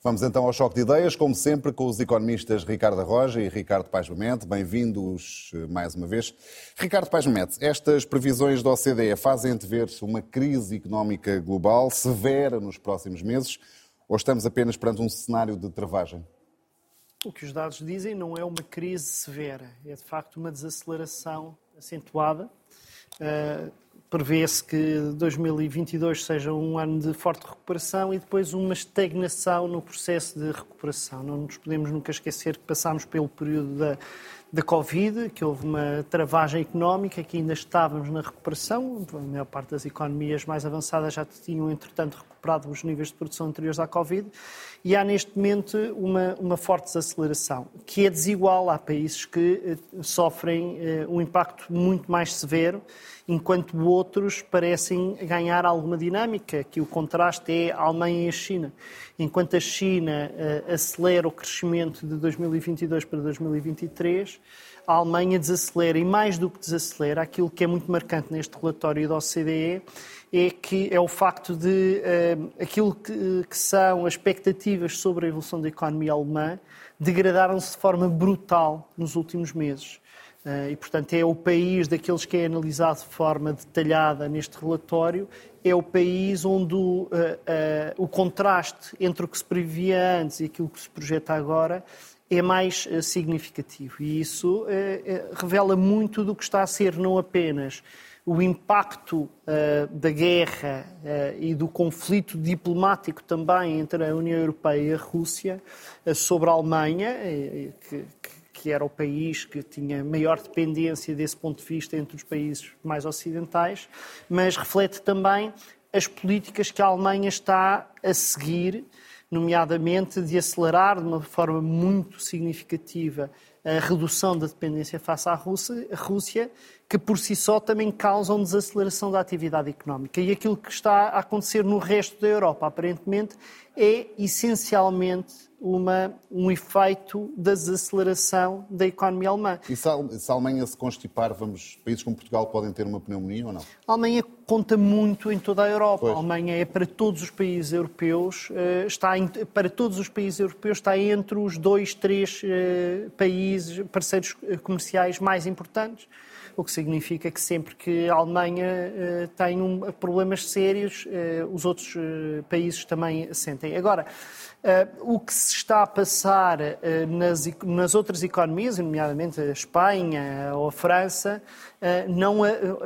Vamos então ao choque de ideias, como sempre, com os economistas Ricardo Roja e Ricardo Paes Mamete. Bem-vindos eh, mais uma vez. Ricardo Paes Mamete, estas previsões da OCDE fazem antever-se uma crise económica global severa nos próximos meses ou estamos apenas perante um cenário de travagem? O que os dados dizem não é uma crise severa, é de facto uma desaceleração acentuada. Uh, Prevê-se que 2022 seja um ano de forte recuperação e depois uma estagnação no processo de recuperação. Não nos podemos nunca esquecer que passámos pelo período da, da Covid, que houve uma travagem económica, que ainda estávamos na recuperação. A maior parte das economias mais avançadas já tinham, entretanto, recuperado os níveis de produção anteriores à Covid. E há, neste momento, uma, uma forte desaceleração, que é desigual. Há países que eh, sofrem eh, um impacto muito mais severo enquanto outros parecem ganhar alguma dinâmica, que o contraste é a Alemanha e a China. Enquanto a China uh, acelera o crescimento de 2022 para 2023, a Alemanha desacelera, e mais do que desacelera, aquilo que é muito marcante neste relatório da OCDE é que é o facto de uh, aquilo que, que são as expectativas sobre a evolução da economia alemã degradaram-se de forma brutal nos últimos meses. Eh, e, portanto, é o país daqueles que é analisado de forma detalhada neste relatório, é o país onde o, uh, uh, o contraste entre o que se previa antes e aquilo que se projeta agora é mais uh, significativo. E isso revela muito do que está a ser não apenas o impacto da guerra e do conflito diplomático também entre a União Europeia e a Rússia sobre a Alemanha, que, que que era o país que tinha maior dependência desse ponto de vista entre os países mais ocidentais, mas reflete também as políticas que a Alemanha está a seguir, nomeadamente de acelerar de uma forma muito significativa a redução da dependência face à Rússia, que por si só também causam desaceleração da atividade económica. E aquilo que está a acontecer no resto da Europa, aparentemente, é essencialmente uma, um efeito da desaceleração da economia alemã. E se a, se a, Alemanha se constipar, vamos, países como Portugal podem ter uma pneumonia ou não? A Alemanha conta muito em toda a Europa. Pois. A Alemanha é para todos os países europeus, eh, está em, para todos os países europeus está entre os dois, três eh, países, parceiros eh, comerciais mais importantes o que significa que sempre que a Alemanha uh, tem um, problemas sérios, uh, os outros uh, países também sentem. Agora, o que se está a passar nas, nas, outras economias, nomeadamente a Espanha ou a França, não,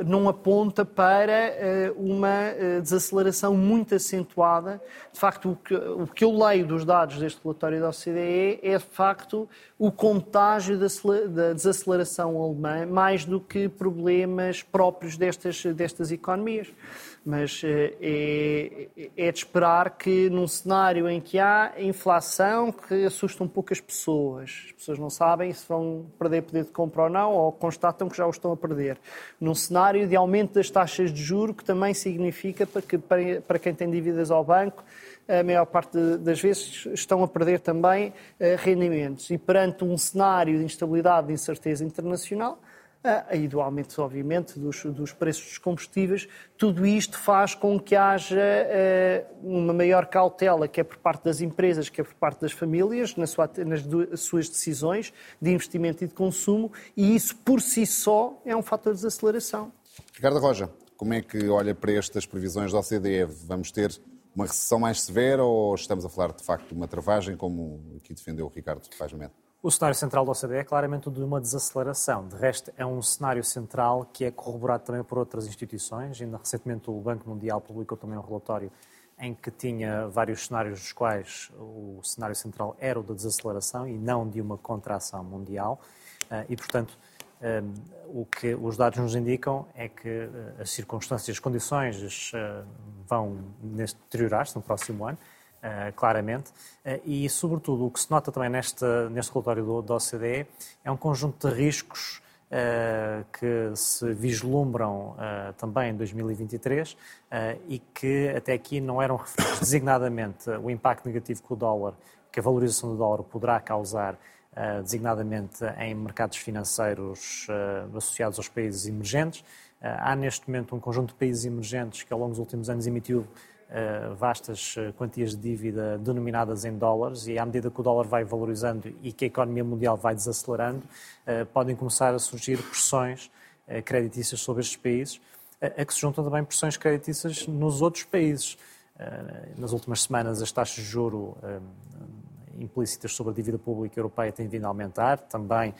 não, aponta para uma desaceleração muito acentuada. De facto, o que, o que, eu leio dos dados deste relatório da OCDE é, de facto, o contágio da, da desaceleração alemã, mais do que problemas próprios destas, destas economias mas eh, é, é, de esperar que num cenário em que há inflação que assusta um pouco as pessoas, as pessoas não sabem se vão perder poder de compra ou não, ou constatam que já o estão a perder. Num cenário de aumento das taxas de juro, que também significa para, que, para quem tem dívidas ao banco, a maior parte das vezes estão a perder também eh, rendimentos. E perante um cenário de instabilidade, de incerteza internacional, e do aumento, obviamente, dos, dos, preços dos combustíveis, tudo isto faz com que haja uh, uma maior cautela, quer por parte das empresas, quer por parte das famílias, na sua, nas duas, suas decisões de investimento e de consumo, e isso por si só é um fator de desaceleração. Ricardo Roja, como é que olha para estas previsões da OCDE? Vamos ter uma recessão mais severa ou estamos a falar de facto de uma travagem, como aqui defendeu o Ricardo Mendes? O cenário central da OCDE é claramente o de uma desaceleração. De resto, é um cenário central que é corroborado também por outras instituições. Ainda recentemente o Banco Mundial publicou também um relatório em que tinha vários cenários dos quais o cenário central era o da desaceleração e não de uma contração mundial. Eh, e, portanto, eh, o que os dados nos indicam é que eh, as circunstâncias, as condições vão deteriorar-se no próximo ano claramente. Uh, e, sobretudo, o que se nota também neste, neste relatório do, da OCDE é um conjunto de riscos uh, que se vislumbram também em 2023 e que até aqui não eram referidos, designadamente o impacto negativo que o dólar, que a valorização do dólar poderá causar designadamente em mercados financeiros associados aos países emergentes. há neste momento um conjunto de países emergentes que ao longo dos últimos anos emitiu vastas quantias de dívida denominadas em dólares e à medida que o dólar vai valorizando e que a economia mundial vai desacelerando, podem começar a surgir pressões creditícias sobre estes países, a que se juntam também pressões creditícias nos outros países. Nas últimas semanas, as taxas de juro implícitas sobre a dívida pública europeia têm vindo a aumentar, também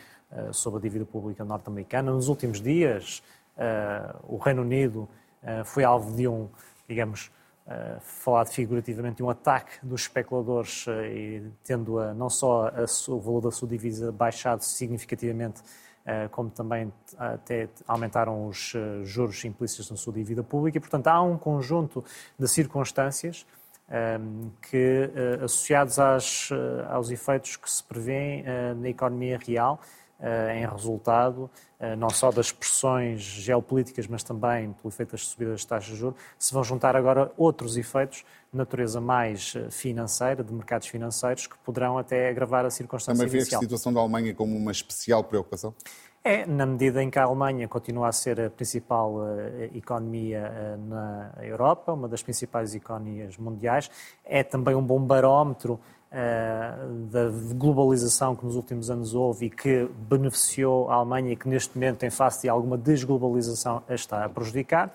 sobre a dívida pública norte-americana. Nos últimos dias, o Reino Unido foi alvo de um, digamos, uh, falado figurativamente, de um ataque dos especuladores uh, e tendo a, não só a, o valor da sua divisa baixado significativamente, uh, como também até aumentaram os juros implícitos na sua dívida pública. E, portanto, há um conjunto de circunstâncias que, associados às, aos efeitos que se prevêem na economia real, eh, em resultado eh, não só das pressões geopolíticas, mas também pelo efeito das subidas das taxas de juros, se vão juntar agora outros efeitos de natureza mais eh, financeira, de mercados financeiros, que poderão até agravar a circunstância Também vê a situação da Alemanha como uma especial preocupação? É, na medida em que a Alemanha continua a ser a principal uh, economia uh, na Europa, uma das principais economias mundiais, é também um bom barómetro eh, da globalização que nos últimos anos houve e que beneficiou a Alemanha e que neste momento, em face de alguma desglobalização, a está a prejudicar.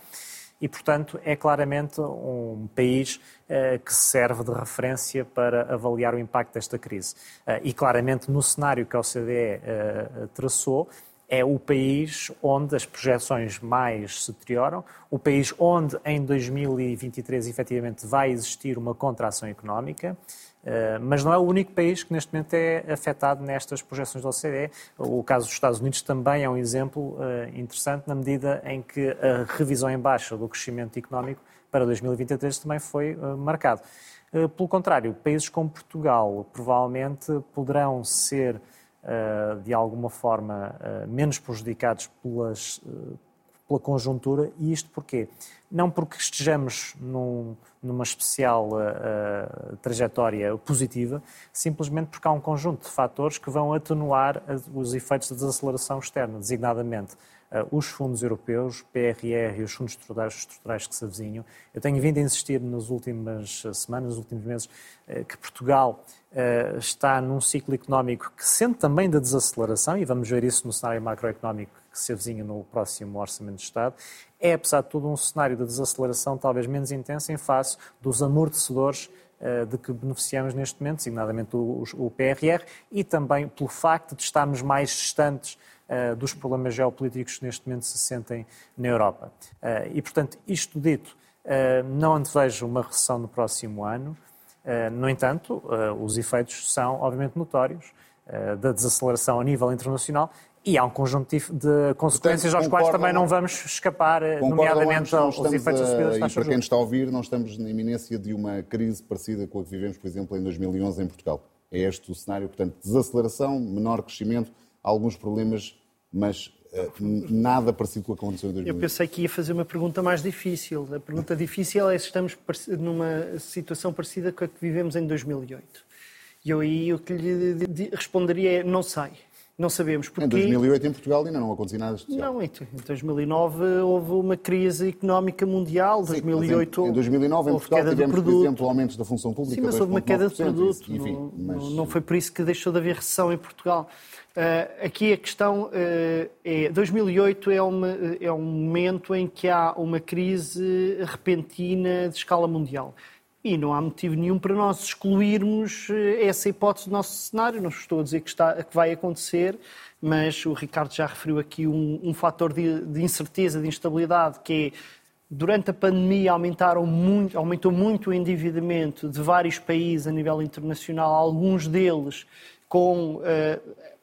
E, portanto, é claramente um país eh, que serve de referência para avaliar o impacto desta crise. Eh, e, claramente, no cenário que a OCDE traçou, é o país onde as projeções mais se deterioram, o país onde em 2023 efetivamente vai existir uma contração económica eh, mas não é o único país que neste momento é afetado nestas projeções da OCDE. O caso dos Estados Unidos também é um exemplo eh, interessante na medida em que a revisão em baixa do crescimento económico para 2023 também foi eh, marcado. Pelo contrário, países como Portugal provavelmente poderão ser de alguma forma menos prejudicados pelas, pela conjuntura, e isto porquê? Não porque estejamos num, numa especial uh, trajetória positiva, simplesmente porque há um conjunto de fatores que vão atenuar os efeitos da desaceleração externa, designadamente os fundos europeus, PRR e os fundos estruturais, estruturais que se avizinham. Eu tenho vindo a insistir nas últimas semanas, nos últimos meses, uh, que Portugal está num ciclo económico que sente também da desaceleração, e vamos ver isso no cenário macroeconómico que se avizinha no próximo Orçamento de Estado, é, apesar de tudo, um cenário de desaceleração talvez menos intensa em face dos amortecedores de que beneficiamos neste momento, designadamente o, PRR, e também pelo facto de estarmos mais distantes dos problemas geopolíticos que neste momento se sentem na Europa. Uh, e, portanto, isto dito, não antevejo uma recessão no próximo ano. No entanto, os efeitos são, obviamente, notórios da desaceleração a nível internacional e há um conjunto de consequências Portanto, aos quais também não vamos escapar, nomeadamente aos efeitos da subida das taxas E para quem nos está a ouvir, não estamos na iminência de uma crise parecida com a que vivemos, por exemplo, em 2011 em Portugal. É este o cenário, portanto, desaceleração, menor crescimento, alguns problemas, mas uh, nada parecido com o que aconteceu em 2011. Eu pensei que ia fazer uma pergunta mais difícil. A pergunta difícil é se estamos numa situação parecida com a que vivemos em 2008. E eu aí o que lhe responderia é não sei. Não sabemos porquê. Em 2008 em Portugal ainda não acontecia nada especial. Não, em 2009 houve uma crise económica mundial. Sim, 2008 em, em 2009 em Portugal tivemos, por exemplo, aumentos da função pública. Sim, mas houve uma queda de produto. Isso, enfim, não, mas... não, foi por isso que deixou de haver recessão em Portugal. Uh, aqui a questão uh, é 2008 é, uma, é um momento em que há uma crise repentina de escala mundial. E não há motivo nenhum para nós excluirmos eh, essa hipótese do nosso cenário. Não estou a dizer que, está, que vai acontecer, mas o Ricardo já referiu aqui um, um fator de, de, incerteza, de instabilidade, que é, durante a pandemia aumentaram muito, aumentou muito o endividamento de vários países a nível internacional, alguns deles com uh,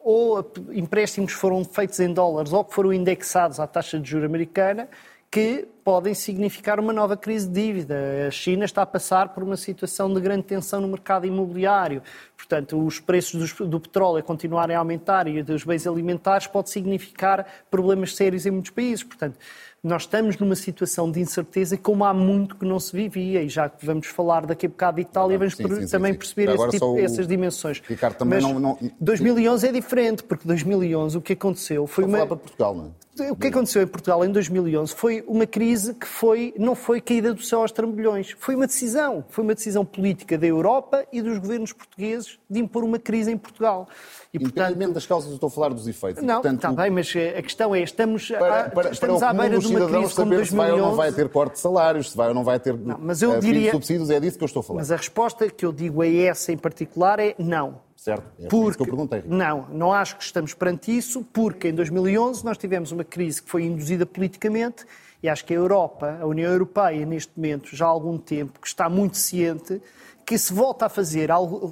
ou empréstimos foram feitos em dólares ou que foram indexados à taxa de juros americana, que podem significar uma nova crise de dívida. A China está a passar por uma situação de grande tensão no mercado imobiliário. Portanto, os preços do petróleo continuarem a aumentar e dos bens alimentares pode significar problemas sérios em muitos países. Portanto, nós estamos numa situação de incerteza como há muito que não se vivia, e já que vamos falar daqui a bocado de Itália, vamos sim, sim, também sim, perceber esse tipo, o... essas dimensões. Ricardo, também Mas não, não... 2011 é diferente, porque 2011 o que aconteceu foi uma... para Portugal, não é? O que aconteceu em Portugal em 2011 foi uma crise que foi, não foi caída do céu aos trambolhões. Foi uma decisão. Foi uma decisão política da Europa e dos governos portugueses de impor uma crise em Portugal. E, portanto, das causas, estou a falar dos efeitos. Não, portanto, está bem, mas a questão é, estamos, para, para, estamos para à beira de uma crise como 2011... se vai ou não vai ter corte de salários, se vai ou não vai ter não, mas eu diria, subsídios, é disso que eu estou a falar. Mas a resposta que eu digo a essa em particular é não. Certo, é porque, isso que eu perguntei. Não, não acho que estamos perante isso, porque em 2011 nós tivemos uma crise que foi induzida politicamente e acho que a Europa, a União Europeia, neste momento, já há algum tempo, que está muito ciente que se volta a fazer,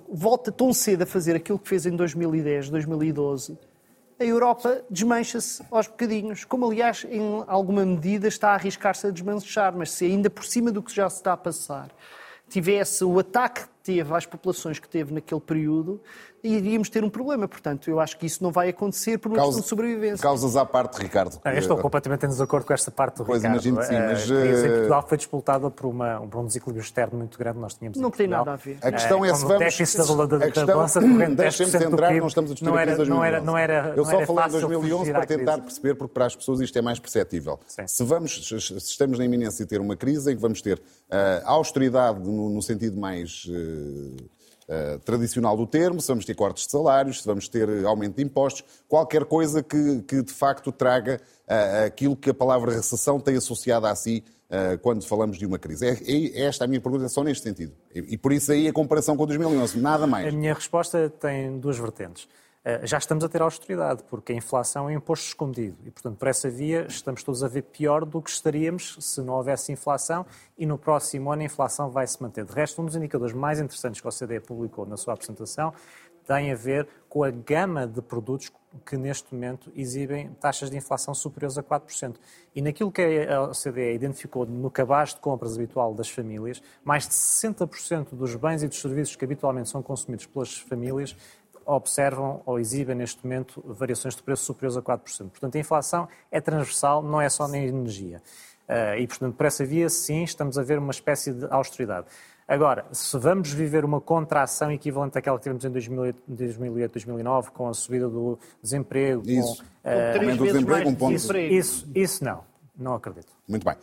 volta tão cedo a fazer aquilo que fez em 2010, 2012, a Europa desmancha-se aos bocadinhos, como aliás em alguma medida está a arriscar-se a desmanchar, mas se ainda por cima do que já se está a passar tivesse o ataque que teve às populações que teve naquele período, iríamos ter um problema. Portanto, eu acho que isso não vai acontecer por uma Causa, questão de sobrevivência. Causas à parte, Ricardo. eu estou completamente em desacordo com esta parte do pois Ricardo. Imagino que sim, eh, mas... A crise em Portugal foi disputada por, uma, por um desequilíbrio externo muito grande nós tínhamos Não tem nada a ver. A questão é, é se vamos... déficit da, da, a questão, da balança corrente, Deixem-me centrar, não estamos a discutir não era, a crise de 2011. Não era, não era, eu só era falei em 2011 para tentar perceber, porque para as pessoas isto é mais perceptível. Sim. Se, vamos, se estamos na iminência de ter uma crise em que vamos ter uh, austeridade no, no sentido mais... Uh, Uh, tradicional do termo, se vamos ter cortes de salários, se vamos ter aumento de impostos, qualquer coisa que, que de facto traga uh, aquilo que a palavra recessão tem associado a si uh, quando falamos de uma crise. É, é, esta a minha pergunta, é só neste sentido. E, e, por isso aí a comparação com 2011, nada mais. A minha resposta tem duas vertentes. Eh, já estamos a ter austeridade, porque a inflação é um imposto escondido. E, portanto, por essa via, estamos todos a ver pior do que estaríamos se não houvesse inflação e no próximo ano a inflação vai se manter. De resto, um dos indicadores mais interessantes que a OCDE publicou na sua apresentação tem a ver com a gama de produtos que neste momento exibem taxas de inflação superiores a 4%. E naquilo que a OCDE identificou no cabaz de compras habitual das famílias, mais de 60% dos bens e dos serviços que habitualmente são consumidos pelas famílias observam ou exibem neste momento variações de preço superiores a 4%. Portanto, a inflação é transversal, não é só na energia. Eh, e, portanto, por essa via, sim, estamos a ver uma espécie de austeridade. Agora, se vamos viver uma contração equivalente àquela que tivemos em 2008, 2009, com a subida do desemprego, isso. com, uh, aumento do desemprego, um ponto. Isso, isso, isso não, não acredito. Muito bem.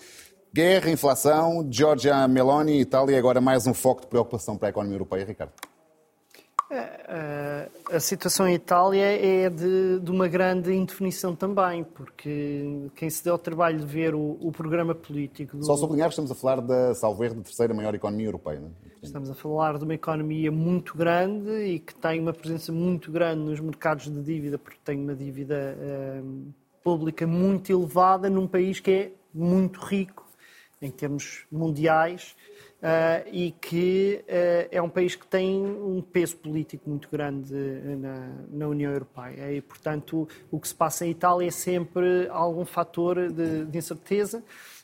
Guerra, inflação, Giorgia Meloni, Itália, agora mais um foco de preocupação para a economia europeia, Ricardo. É, a situação em Itália é de, de, uma grande indefinição também, porque quem se deu ao trabalho de ver o, o programa político. Do... Só sublinhar que estamos a falar da, salvo erro, terceira maior economia europeia. Não é? Estamos a falar de uma economia muito grande e que tem uma presença muito grande nos mercados de dívida, porque tem uma dívida um, pública muito elevada num país que é muito rico em termos mundiais Uh, e que uh, é um país que tem um peso político muito grande na, na, União Europeia. E, portanto, o que se passa em Itália é sempre algum fator de, de incerteza.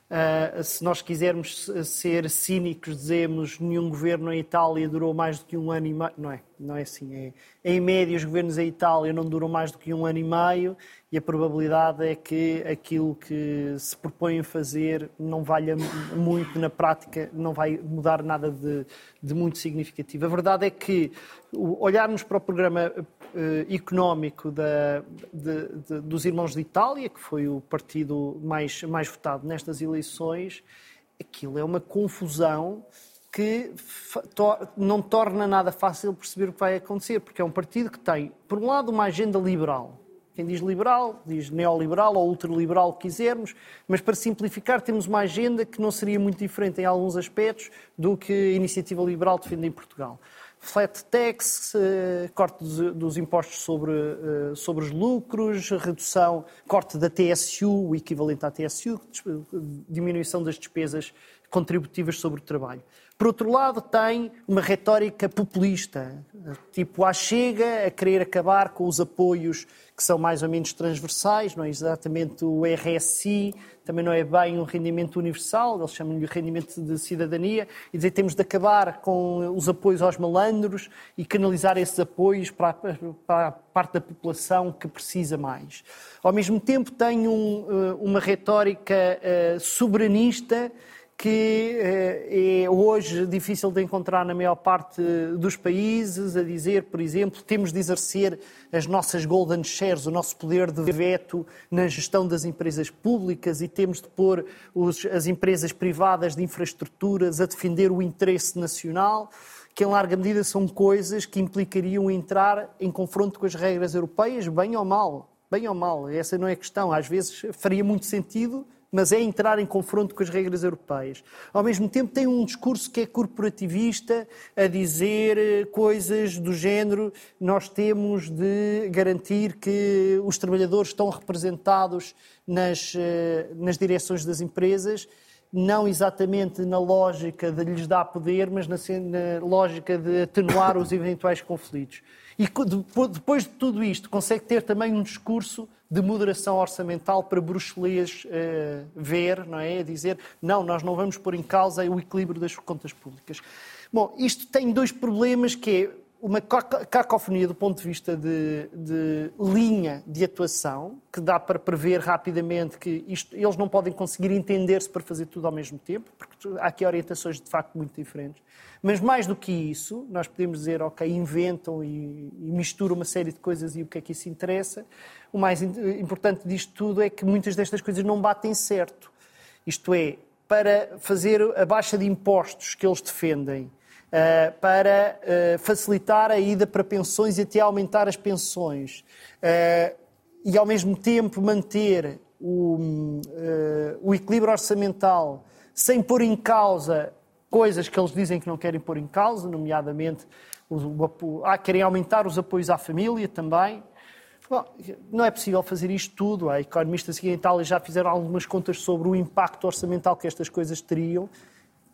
Uh, se nós quisermos ser cínicos, dizemos nenhum governo em Itália durou mais do que um ano e meio. Não é, não é assim. É, em média, os governos em Itália não duram mais do que um ano e meio e a probabilidade é que aquilo que se propõem fazer não valha muito na prática, não vai mudar nada de, de muito significativo. A verdade é que olharmos para o programa uh, económico da, de, de, dos Irmãos de Itália, que foi o partido mais, mais votado nestas eleições, aquilo é uma confusão que não torna nada fácil perceber o que vai acontecer, porque é um partido que tem, por um lado, uma agenda liberal, quem diz liberal, diz neoliberal ou ultraliberal, que quisermos, mas para simplificar, temos uma agenda que não seria muito diferente em alguns aspectos do que a iniciativa liberal defende em Portugal. Flat tax, eh, corte dos impostos sobre, eh, sobre os lucros, redução, corte da TSU, o equivalente à TSU, diminuição das despesas contributivas sobre o trabalho. Por outro lado, tem uma retórica populista, tipo a chega a querer acabar com os apoios que são mais ou menos transversais, não é exatamente o RSI, também não é bem um rendimento universal, eles chamam-lhe rendimento de cidadania, e dizer que temos de acabar com os apoios aos malandros e canalizar esses apoios para, para a parte da população que precisa mais. Ao mesmo tempo, tem um, eh, uma retórica uh, soberanista que eh, é hoje difícil de encontrar na maior parte dos países, a dizer, por exemplo, temos de exercer as nossas golden shares, o nosso poder de veto na gestão das empresas públicas e temos de pôr os, as empresas privadas de infraestruturas a defender o interesse nacional, que em larga medida são coisas que implicariam entrar em confronto com as regras europeias, bem ou mal. Bem ou mal, essa não é a questão. Às vezes faria muito sentido mas é entrar em confronto com as regras europeias. Ao mesmo tempo, tem um discurso que é corporativista, a dizer eh, coisas do género: nós temos de garantir que os trabalhadores estão representados nas, eh, nas direções das empresas não exatamente na lógica de lhes dar poder, mas na, na lógica de atenuar os eventuais conflitos. E depois de tudo isto, consegue ter também um discurso de moderação orçamental para Bruxelas uh, ver, não é? Dizer, não, nós não vamos pôr em causa o equilíbrio das contas públicas. Bom, isto tem dois problemas, que é uma cacofonia do ponto de vista de, de, linha de atuação, que dá para prever rapidamente que isto, eles não podem conseguir entender-se para fazer tudo ao mesmo tempo, porque há aqui orientações de facto muito diferentes. Mas mais do que isso, nós podemos dizer, ok, inventam e, e misturam uma série de coisas e o que é que isso interessa. O mais importante disto tudo é que muitas destas coisas não batem certo. Isto é, para fazer a baixa de impostos que eles defendem, para uh, facilitar a ida para pensões e até aumentar as pensões. Uh, e, ao mesmo tempo, manter o, o, equilíbrio orçamental sem pôr em causa coisas que eles dizem que não querem pôr em causa, nomeadamente o, ah, querem aumentar os apoios à família também. Bom, não é possível fazer isto tudo. Há economistas aqui em Itália já fizeram algumas contas sobre o impacto orçamental que estas coisas teriam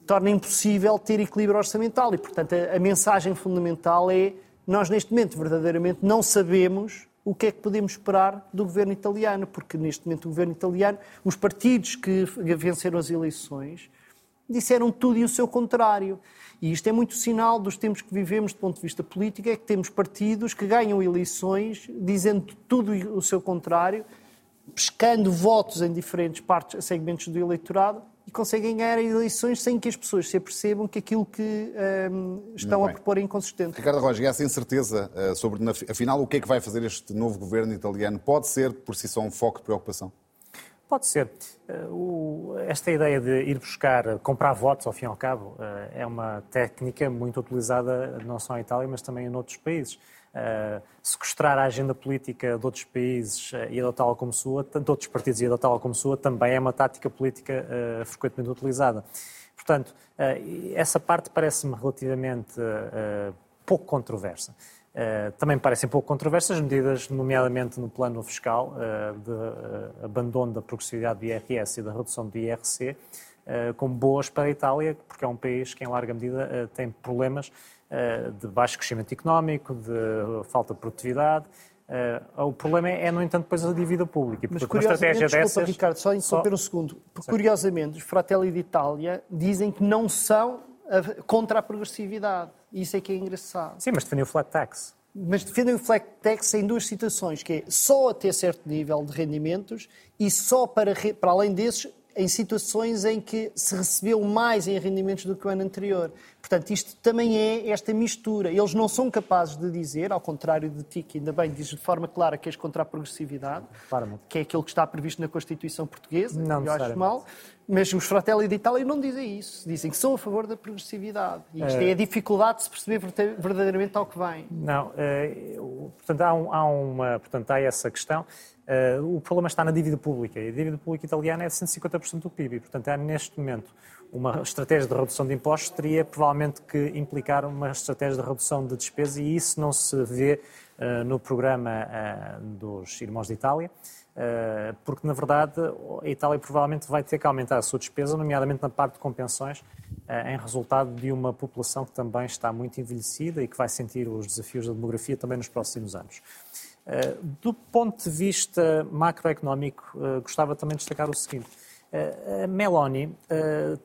torna impossível ter equilíbrio orçamental. E, portanto, a, a, mensagem fundamental é nós, neste momento, verdadeiramente não sabemos o que é que podemos esperar do governo italiano, porque, neste momento, o governo italiano, os partidos que venceram as eleições, disseram tudo e o seu contrário. E isto é muito sinal dos tempos que vivemos do ponto de vista político, é que temos partidos que ganham eleições dizendo tudo e o seu contrário, pescando votos em diferentes partes, segmentos do eleitorado, e conseguem ganhar eleições sem que as pessoas se apercebam que aquilo que um, estão a propor é inconsistente. Ricardo Roger, essa incerteza uh, sobre, afinal, o que é que vai fazer este novo governo italiano pode ser, por si só, um foco de preocupação? Pode ser. Uh, esta ideia de ir buscar, comprar votos, ao fim e ao cabo, uh, é uma técnica muito utilizada não só em Itália, mas também em outros países uh, sequestrar a agenda política de outros países uh, e adotá-la como sua, tanto outros partidos e adotá-la como sua, também é uma tática política uh, frequentemente utilizada. Portanto, essa parte parece-me relativamente pouco controversa. Uh, também parecem pouco controversas medidas, nomeadamente no plano fiscal, uh, de uh, abandono da progressividade do IRS e da redução do IRC, como boas para a Itália, porque é um país que, em larga medida, tem problemas eh, de baixo crescimento económico, de falta de produtividade. Uh, o problema é, no entanto, depois a dívida pública. Mas curiosamente, desculpa, dessas... Ricardo, só interromper só... um segundo. Curiosamente, os Fratelli d'Italia dizem que não são contra a progressividade. Isso é que é engraçado. Sim, mas defendem o flat tax. Mas defendem o flat tax em duas situações, que é só até certo nível de rendimentos e só para, para além desses em situações em que se recebeu mais em rendimentos do que o ano anterior. Portanto, isto também é esta mistura. Eles não são capazes de dizer, ao contrário de ti, que ainda bem dizes de forma clara que és contra a progressividade, Claramente. que é aquilo que está previsto na Constituição Portuguesa, não eu acho mal, mas os Fratelli de Itália não dizem isso. Dizem que são a favor da progressividade. E isto é, é a dificuldade de se perceber verdadeiramente ao que vem. Não, é, portanto, há, um, há, uma, portanto, há essa questão. Uh, o problema está na dívida pública. E a dívida pública italiana é de 150% do PIB. E, portanto, há neste momento uma estratégia de redução de impostos teria provavelmente que implicar uma estratégia de redução de despesa e isso não se vê uh, no programa uh, dos Irmãos de Itália, porque na verdade a Itália provavelmente vai ter que aumentar a sua despesa, nomeadamente na parte de compensões, em resultado de uma população que também está muito envelhecida e que vai sentir os desafios da demografia também nos próximos anos. Do ponto de vista macroeconómico, gostava também de destacar o seguinte. A Meloni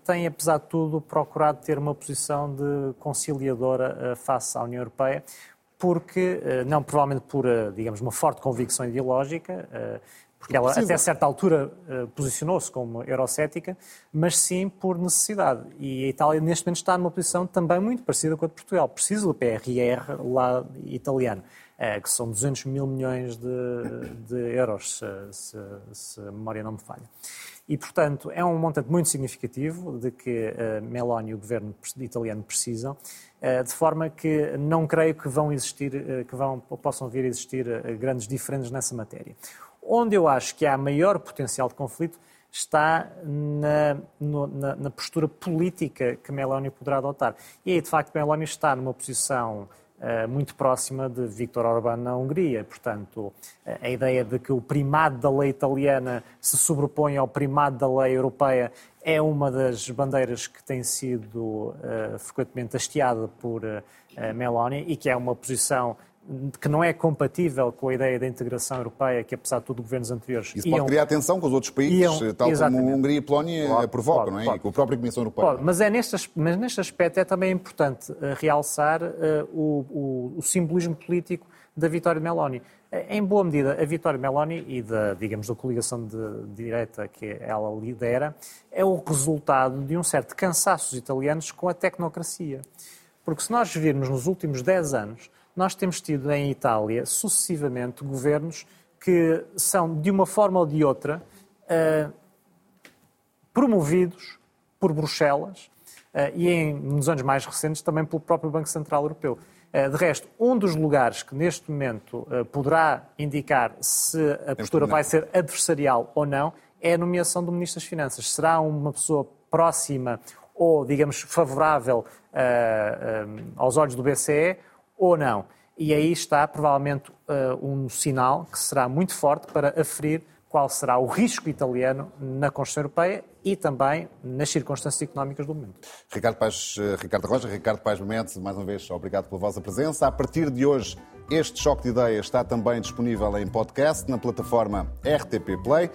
tem, apesar de tudo, procurado ter uma posição de conciliadora face à União Europeia, porque, não provavelmente por, digamos, uma forte convicção ideológica, porque ela até certa altura posicionou-se como eurocética, mas sim por necessidade. E a Itália neste momento está numa posição também muito parecida com a de Portugal. Precisa do PRR lá italiano. É, que são 200 mil milhões de, de euros, se, se, a memória não me falha. E, portanto, é um montante muito significativo de que uh, Meloni e o governo italiano precisam, uh, de forma que não creio que vão existir, uh, que vão, possam vir a existir grandes diferenças nessa matéria. Onde eu acho que há maior potencial de conflito está na, no, na, na postura política que Meloni poderá adotar. E aí, de facto, Meloni está numa posição muito próxima de Viktor Orbán na Hungria. Portanto, eh, a ideia de que o primado da lei italiana se sobrepõe ao primado da lei europeia é uma das bandeiras que tem sido uh, frequentemente hasteada por uh, Meloni e que é uma posição que não é compatível com a ideia da integração europeia que, apesar de tudo, governos anteriores Isso iam, pode criar tensão com os outros países, iam, tal exatamente. como a Hungria e a Polónia pode, provocam, pode, não é? Pode. E com a própria Comissão Europeia. Pode, mas, é neste, mas neste aspecto é também importante uh, realçar uh, o, o, o, simbolismo político da vitória de Meloni. Em boa medida, a vitória de Meloni e da, digamos, da coligação de, de direita que ela lidera é o resultado de um certo cansaço dos italianos com a tecnocracia. Porque se nós virmos nos últimos 10 anos, nós temos tido em Itália sucessivamente governos que são, de uma forma ou de outra, uh, promovidos por Bruxelas uh, e, em, nos anos mais recentes, também pelo próprio Banco Central Europeu. Uh, de resto, um dos lugares que neste momento poderá indicar se a postura vai ser adversarial ou não é a nomeação do Ministro das Finanças. Será uma pessoa próxima ou, digamos, favorável aos olhos do BCE ou não. E aí está provavelmente uh, um sinal que será muito forte para aferir qual será o risco italiano na Constituição Europeia e também nas circunstâncias económicas do momento. Ricardo, Paz, eh, Ricardo Rocha, Ricardo Paz Mendes, mais uma vez, obrigado pela vossa presença. A partir de hoje, este Choque de Ideias está também disponível em podcast na plataforma RTP Play.